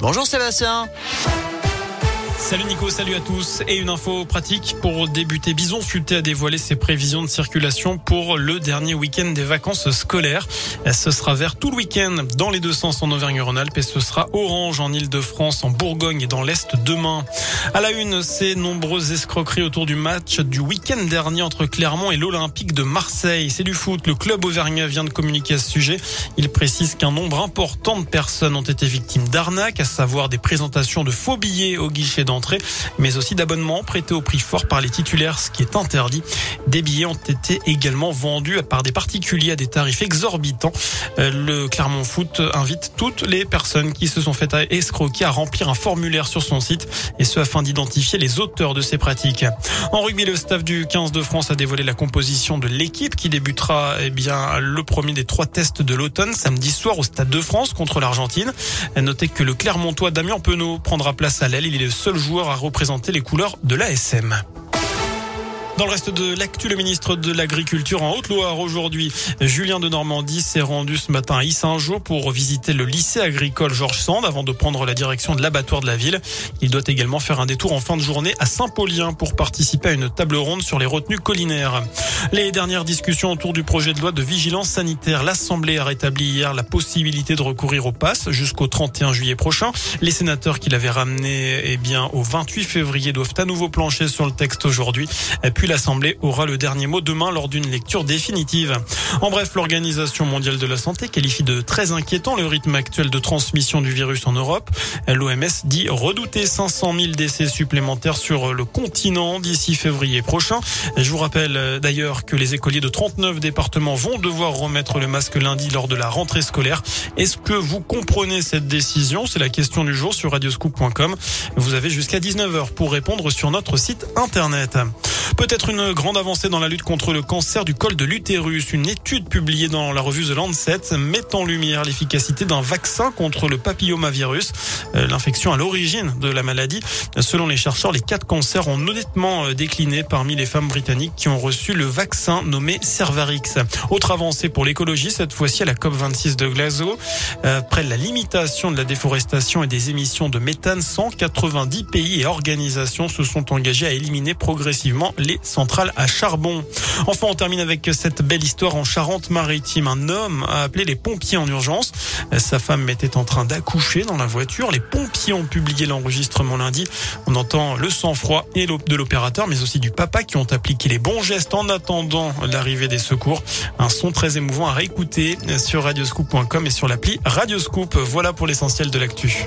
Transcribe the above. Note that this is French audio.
Bonjour Sébastien. Salut Nico, salut à tous. Et une info pratique pour débuter. Bison Futé a dévoilé ses prévisions de circulation pour le dernier week-end des vacances scolaires. Ce sera vert tout le week-end dans les deux sens en Auvergne-Rhône-Alpes et ce sera orange en Ile-de-France, en Bourgogne et dans l'Est demain. À la une, ces nombreuses escroqueries autour du match du week-end dernier entre Clermont et l'Olympique de Marseille. C'est du foot. Le club auvergnat vient de communiquer à ce sujet. Il précise qu'un nombre important de personnes ont été victimes d'arnaques, à savoir des présentations de faux billets au guichet d'entrée, mais aussi d'abonnements prêtés au prix fort par les titulaires, ce qui est interdit. Des billets ont été également vendus par des particuliers à des tarifs exorbitants. Euh, le Clermont Foot invite toutes les personnes qui se sont fait escroquer à remplir un formulaire sur son site et ce afin d'identifier les auteurs de ces pratiques. En rugby, le staff du 15 de France a dévoilé la composition de l'équipe qui débutera eh bien le premier des trois tests de l'automne samedi soir au Stade de France contre l'Argentine. Notez que le Clermontois Damien Penaud prendra place à l'aile. Il est le seul joueur à représenter les couleurs de l'ASM. Dans le reste de l'actu, le ministre de l'Agriculture en Haute-Loire aujourd'hui, Julien de Normandie, s'est rendu ce matin à Issingeau pour visiter le lycée agricole Georges Sand avant de prendre la direction de l'abattoir de la ville. Il doit également faire un détour en fin de journée à Saint-Paulien pour participer à une table ronde sur les retenues collinaires. Les dernières discussions autour du projet de loi de vigilance sanitaire. L'Assemblée a rétabli hier la possibilité de recourir au pass jusqu'au 31 juillet prochain. Les sénateurs qui l'avaient ramené eh bien, au 28 février doivent à nouveau plancher sur le texte aujourd'hui. Puis l'Assemblée aura le dernier mot demain lors d'une lecture définitive. En bref, l'Organisation mondiale de la santé qualifie de très inquiétant le rythme actuel de transmission du virus en Europe. L'OMS dit redouter 500 000 décès supplémentaires sur le continent d'ici février prochain. Je vous rappelle euh, d'ailleurs que les écoliers de 39 départements vont devoir remettre le masque lundi lors de la rentrée scolaire. Est-ce que vous comprenez cette décision? C'est la question du jour sur radioscoop.com. Vous avez jusqu'à 19h pour répondre sur notre site internet. Peut-être une grande avancée dans la lutte contre le cancer du col de l'utérus. Une étude publiée dans la revue The Lancet met en lumière l'efficacité d'un vaccin contre le papillomavirus, euh, l'infection à l'origine de la maladie. Selon les chercheurs, les quatre cancers ont honnêtement euh, décliné parmi les femmes britanniques qui ont reçu le vaccin nommé Cervarix. Autre avancée pour l'écologie, cette fois-ci à la COP26 de Glasgow. Euh, après la limitation de la déforestation et des émissions de méthane, 190 pays et organisations se sont engagés à éliminer progressivement les centrales à charbon. Enfin, on termine avec cette belle histoire en Charente-Maritime. Un homme a appelé les pompiers en urgence. Sa femme était en train d'accoucher dans la voiture. Les pompiers ont publié l'enregistrement lundi. On entend le sang-froid et de l'opérateur, mais aussi du papa qui ont appliqué les bons gestes en attendant l'arrivée des secours. Un son très émouvant à réécouter sur radioscoop.com et sur l'appli Radioscoop. Voilà pour l'essentiel de l'actu.